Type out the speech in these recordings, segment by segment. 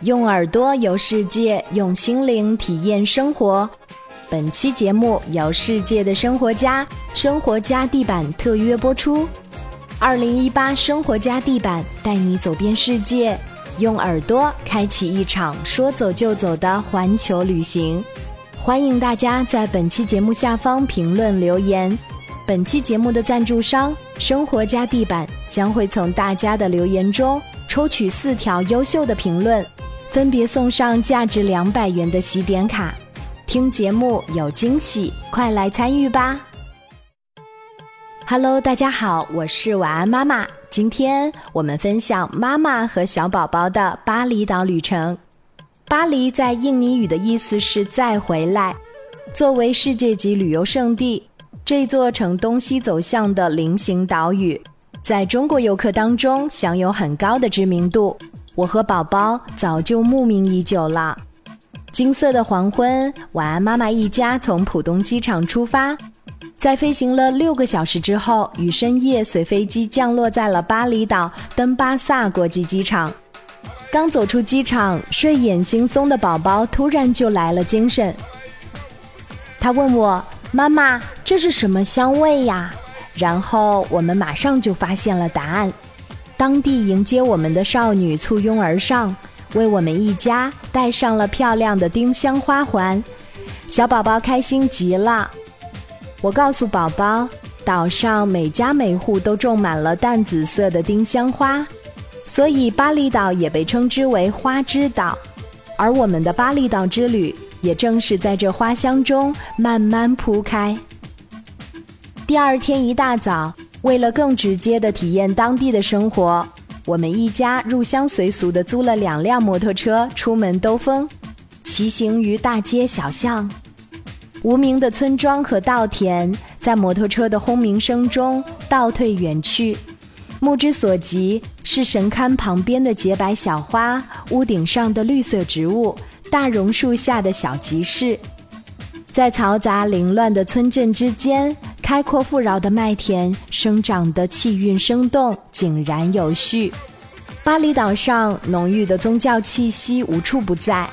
用耳朵游世界，用心灵体验生活。本期节目由世界的生活家生活家地板特约播出。二零一八生活家地板带你走遍世界，用耳朵开启一场说走就走的环球旅行。欢迎大家在本期节目下方评论留言。本期节目的赞助商生活家地板将会从大家的留言中抽取四条优秀的评论。分别送上价值两百元的喜点卡，听节目有惊喜，快来参与吧！Hello，大家好，我是晚安妈妈。今天我们分享妈妈和小宝宝的巴厘岛旅程。巴黎在印尼语的意思是再回来。作为世界级旅游胜地，这座呈东西走向的菱形岛屿，在中国游客当中享有很高的知名度。我和宝宝早就慕名已久了。金色的黄昏，晚安妈妈一家从浦东机场出发，在飞行了六个小时之后，于深夜随飞机降落在了巴厘岛登巴萨国际机场。刚走出机场，睡眼惺忪的宝宝突然就来了精神。他问我：“妈妈，这是什么香味呀？”然后我们马上就发现了答案。当地迎接我们的少女簇拥而上，为我们一家戴上了漂亮的丁香花环，小宝宝开心极了。我告诉宝宝，岛上每家每户都种满了淡紫色的丁香花，所以巴厘岛也被称之为花之岛。而我们的巴厘岛之旅，也正是在这花香中慢慢铺开。第二天一大早。为了更直接的体验当地的生活，我们一家入乡随俗的租了两辆摩托车出门兜风，骑行于大街小巷，无名的村庄和稻田在摩托车的轰鸣声中倒退远去，目之所及是神龛旁边的洁白小花，屋顶上的绿色植物，大榕树下的小集市，在嘈杂凌乱的村镇之间。开阔富饶的麦田生长得气韵生动、井然有序。巴厘岛上浓郁的宗教气息无处不在，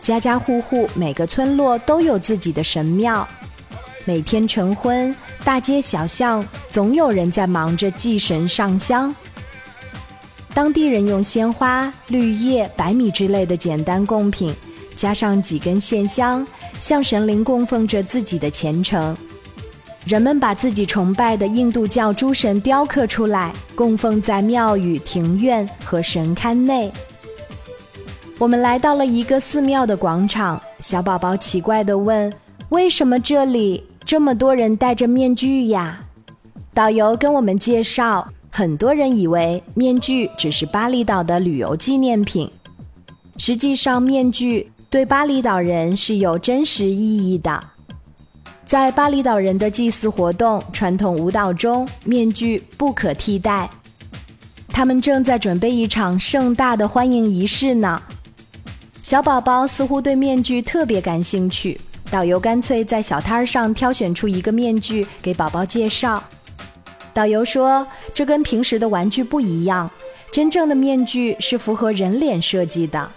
家家户户、每个村落都有自己的神庙。每天晨昏，大街小巷总有人在忙着祭神上香。当地人用鲜花、绿叶、白米之类的简单贡品，加上几根线香，向神灵供奉着自己的虔诚。人们把自己崇拜的印度教诸神雕刻出来，供奉在庙宇、庭院和神龛内。我们来到了一个寺庙的广场，小宝宝奇怪地问：“为什么这里这么多人戴着面具呀？”导游跟我们介绍，很多人以为面具只是巴厘岛的旅游纪念品，实际上面具对巴厘岛人是有真实意义的。在巴厘岛人的祭祀活动、传统舞蹈中，面具不可替代。他们正在准备一场盛大的欢迎仪式呢。小宝宝似乎对面具特别感兴趣，导游干脆在小摊上挑选出一个面具给宝宝介绍。导游说：“这跟平时的玩具不一样，真正的面具是符合人脸设计的，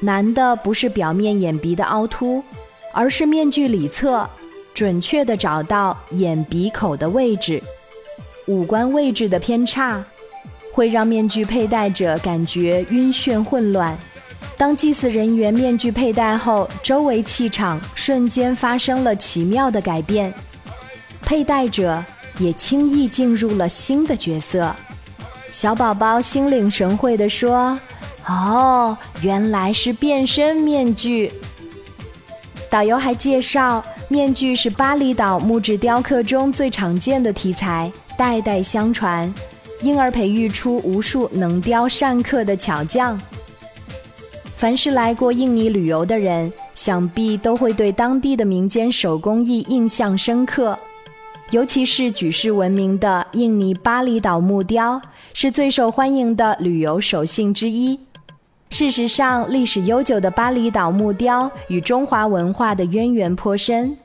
难的不是表面眼鼻的凹凸，而是面具里侧。”准确地找到眼鼻口的位置，五官位置的偏差会让面具佩戴者感觉晕眩混乱。当祭祀人员面具佩戴后，周围气场瞬间发生了奇妙的改变，佩戴者也轻易进入了新的角色。小宝宝心领神会地说：“哦，原来是变身面具。”导游还介绍。面具是巴厘岛木质雕刻中最常见的题材，代代相传，因而培育出无数能雕善刻的巧匠。凡是来过印尼旅游的人，想必都会对当地的民间手工艺印象深刻，尤其是举世闻名的印尼巴厘岛木雕，是最受欢迎的旅游手信之一。事实上，历史悠久的巴厘岛木雕与中华文化的渊源颇深。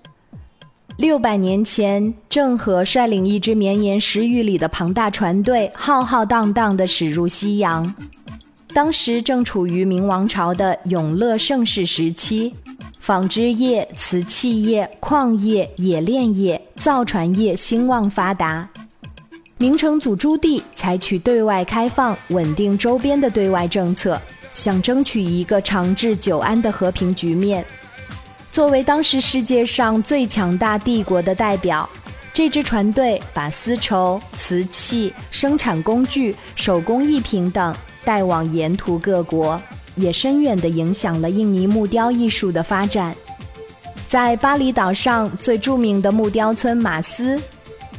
六百年前，郑和率领一支绵延十余里的庞大船队，浩浩荡荡地驶入西洋。当时正处于明王朝的永乐盛世时期，纺织业、瓷器业、矿业、冶炼业、造船业兴旺发达。明成祖朱棣采取对外开放、稳定周边的对外政策，想争取一个长治久安的和平局面。作为当时世界上最强大帝国的代表，这支船队把丝绸、瓷器、生产工具、手工艺品等带往沿途各国，也深远地影响了印尼木雕艺术的发展。在巴厘岛上最著名的木雕村马斯。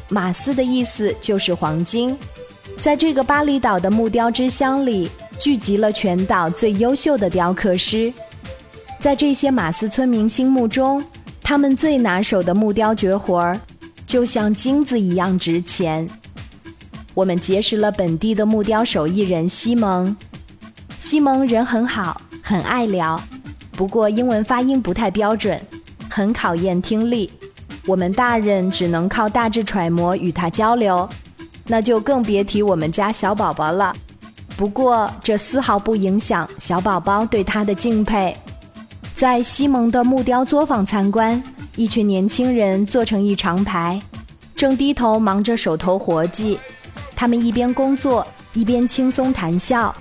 马斯的意思就是黄金，在这个巴厘岛的木雕之乡里，聚集了全岛最优秀的雕刻师。在这些马斯村民心目中，他们最拿手的木雕绝活儿，就像金子一样值钱。我们结识了本地的木雕手艺人西蒙。西蒙人很好，很爱聊，不过英文发音不太标准，很考验听力。我们大人只能靠大致揣摩与他交流，那就更别提我们家小宝宝了。不过这丝毫不影响小宝宝对他的敬佩。在西蒙的木雕作坊参观，一群年轻人坐成一长排，正低头忙着手头活计。他们一边工作一边轻松谈笑，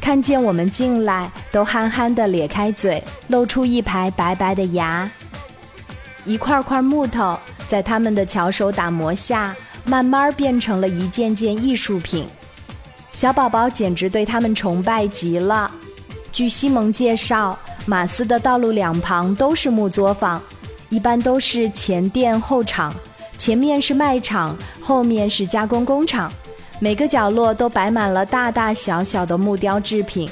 看见我们进来，都憨憨地咧开嘴，露出一排白白的牙。一块块木头在他们的巧手打磨下，慢慢变成了一件件艺术品。小宝宝简直对他们崇拜极了。据西蒙介绍，马斯的道路两旁都是木作坊，一般都是前店后厂，前面是卖场，后面是加工工厂，每个角落都摆满了大大小小的木雕制品，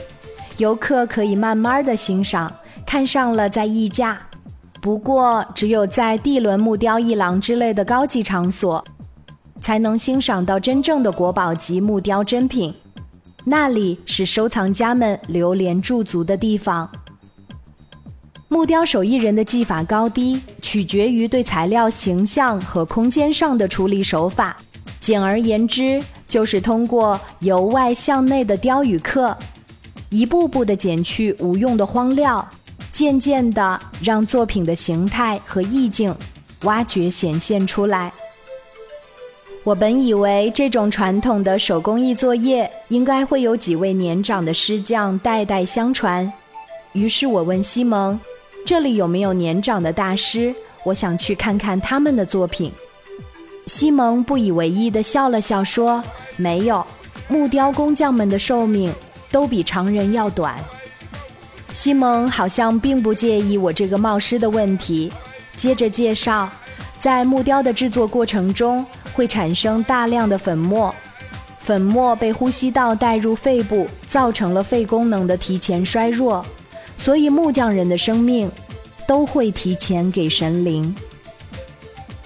游客可以慢慢的欣赏，看上了再议价。不过，只有在地轮木雕艺廊之类的高级场所，才能欣赏到真正的国宝级木雕珍品。那里是收藏家们流连驻足的地方。木雕手艺人的技法高低，取决于对材料形象和空间上的处理手法。简而言之，就是通过由外向内的雕与刻，一步步的减去无用的荒料。渐渐地，让作品的形态和意境挖掘显现出来。我本以为这种传统的手工艺作业应该会有几位年长的师匠代代相传，于是我问西蒙：“这里有没有年长的大师？我想去看看他们的作品。”西蒙不以为意地笑了笑说：“没有，木雕工匠们的寿命都比常人要短。”西蒙好像并不介意我这个冒失的问题，接着介绍，在木雕的制作过程中会产生大量的粉末，粉末被呼吸道带入肺部，造成了肺功能的提前衰弱，所以木匠人的生命都会提前给神灵。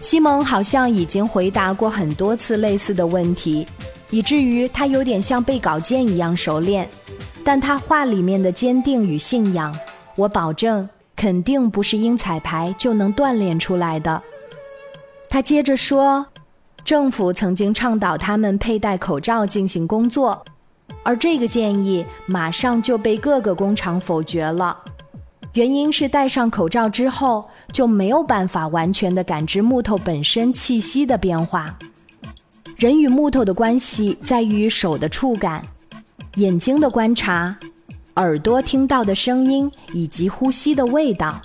西蒙好像已经回答过很多次类似的问题，以至于他有点像背稿件一样熟练。但他话里面的坚定与信仰，我保证肯定不是因彩排就能锻炼出来的。他接着说，政府曾经倡导他们佩戴口罩进行工作，而这个建议马上就被各个工厂否决了。原因是戴上口罩之后就没有办法完全的感知木头本身气息的变化。人与木头的关系在于手的触感。眼睛的观察，耳朵听到的声音以及呼吸的味道，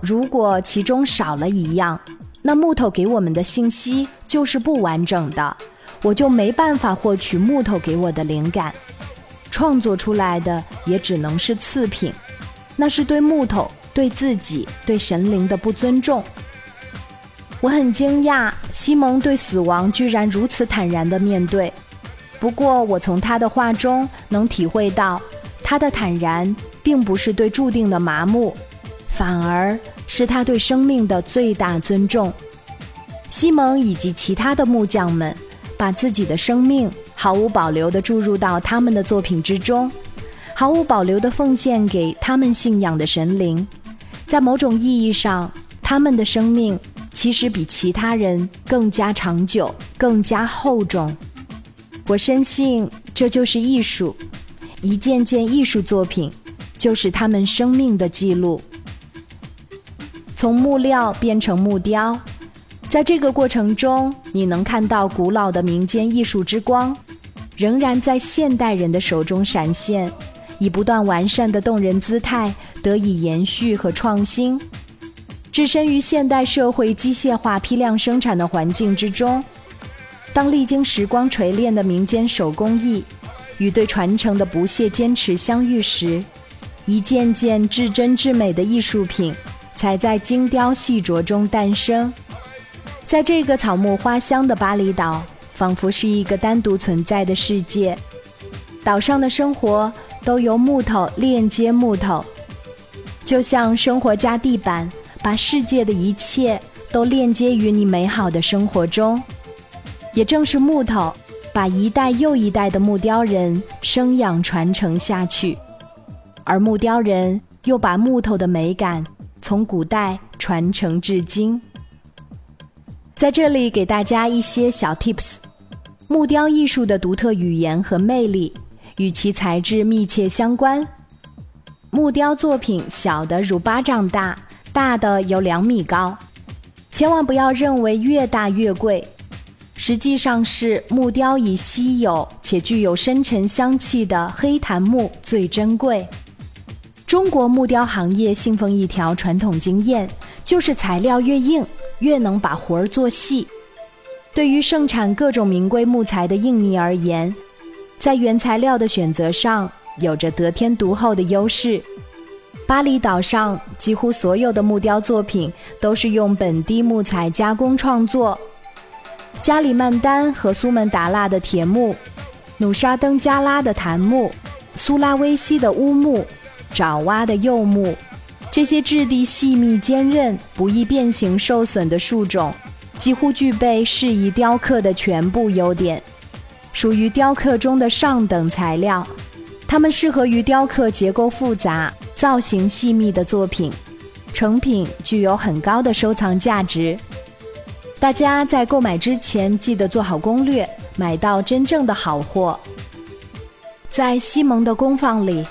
如果其中少了一样，那木头给我们的信息就是不完整的，我就没办法获取木头给我的灵感，创作出来的也只能是次品，那是对木头、对自己、对神灵的不尊重。我很惊讶，西蒙对死亡居然如此坦然地面对。不过，我从他的话中能体会到，他的坦然并不是对注定的麻木，反而是他对生命的最大尊重。西蒙以及其他的木匠们，把自己的生命毫无保留地注入到他们的作品之中，毫无保留地奉献给他们信仰的神灵。在某种意义上，他们的生命其实比其他人更加长久，更加厚重。我深信这就是艺术，一件件艺术作品，就是他们生命的记录。从木料变成木雕，在这个过程中，你能看到古老的民间艺术之光，仍然在现代人的手中闪现，以不断完善的动人姿态得以延续和创新。置身于现代社会机械化批量生产的环境之中，当历经时光锤炼的民间手工艺与对传承的不懈坚持相遇时，一件件至真至美的艺术品才在精雕细琢中诞生。在这个草木花香的巴厘岛，仿佛是一个单独存在的世界。岛上的生活都由木头链接木头，就像生活加地板。把世界的一切都链接于你美好的生活中，也正是木头把一代又一代的木雕人生养传承下去，而木雕人又把木头的美感从古代传承至今。在这里给大家一些小 tips：木雕艺术的独特语言和魅力与其材质密切相关。木雕作品小的如巴掌大。大的有两米高，千万不要认为越大越贵，实际上是木雕以稀有且具有深沉香气的黑檀木最珍贵。中国木雕行业信奉一条传统经验，就是材料越硬，越能把活儿做细。对于盛产各种名贵木材的印尼而言，在原材料的选择上有着得天独厚的优势。巴厘岛上几乎所有的木雕作品都是用本地木材加工创作。加里曼丹和苏门答腊的铁木，努沙登加拉的檀木，苏拉威西的乌木，爪哇的柚木，这些质地细密坚韧、不易变形受损的树种，几乎具备适宜雕刻的全部优点，属于雕刻中的上等材料。它们适合于雕刻结构复杂。造型细密的作品，成品具有很高的收藏价值。大家在购买之前记得做好攻略，买到真正的好货。在西蒙的工坊里，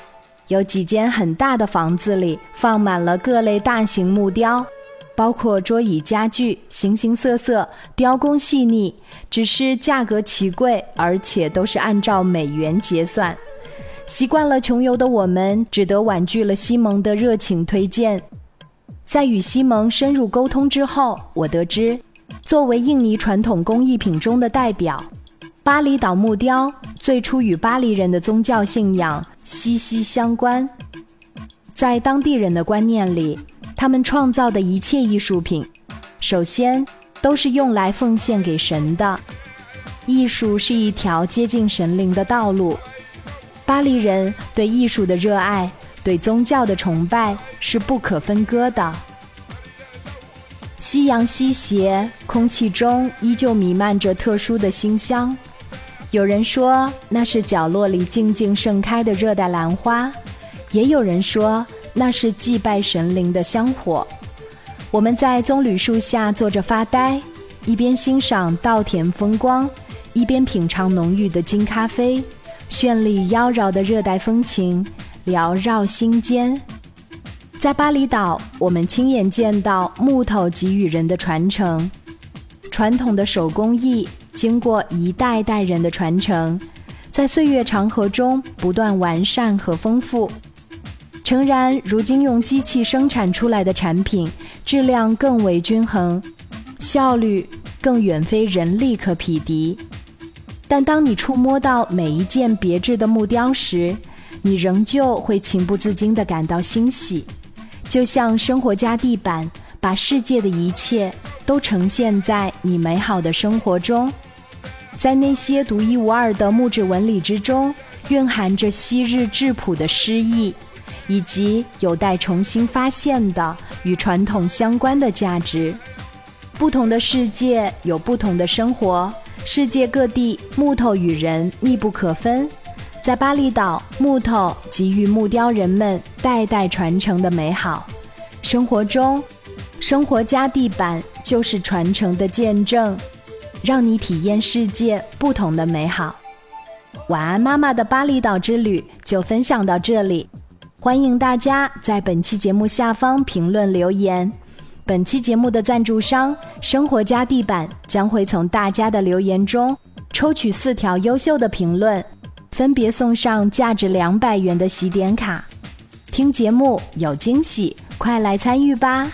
有几间很大的房子里放满了各类大型木雕，包括桌椅家具，形形色色，雕工细腻，只是价格奇贵，而且都是按照美元结算。习惯了穷游的我们，只得婉拒了西蒙的热情推荐。在与西蒙深入沟通之后，我得知，作为印尼传统工艺品中的代表，巴厘岛木雕最初与巴黎人的宗教信仰息息相关。在当地人的观念里，他们创造的一切艺术品，首先都是用来奉献给神的。艺术是一条接近神灵的道路。巴黎人对艺术的热爱，对宗教的崇拜是不可分割的。夕阳西斜，空气中依旧弥漫着特殊的馨香。有人说那是角落里静静盛开的热带兰花，也有人说那是祭拜神灵的香火。我们在棕榈树下坐着发呆，一边欣赏稻田风光，一边品尝浓郁的金咖啡。绚丽妖娆的热带风情缭绕心间，在巴厘岛，我们亲眼见到木头给予人的传承，传统的手工艺经过一代代人的传承，在岁月长河中不断完善和丰富。诚然，如今用机器生产出来的产品质量更为均衡，效率更远非人力可匹敌。但当你触摸到每一件别致的木雕时，你仍旧会情不自禁地感到欣喜，就像生活家地板把世界的一切都呈现在你美好的生活中。在那些独一无二的木质纹理之中，蕴含着昔日质朴的诗意，以及有待重新发现的与传统相关的价值。不同的世界有不同的生活。世界各地，木头与人密不可分。在巴厘岛，木头给予木雕人们代代传承的美好。生活中，生活家地板就是传承的见证，让你体验世界不同的美好。晚安妈妈的巴厘岛之旅就分享到这里，欢迎大家在本期节目下方评论留言。本期节目的赞助商生活家地板将会从大家的留言中抽取四条优秀的评论，分别送上价值两百元的喜点卡。听节目有惊喜，快来参与吧！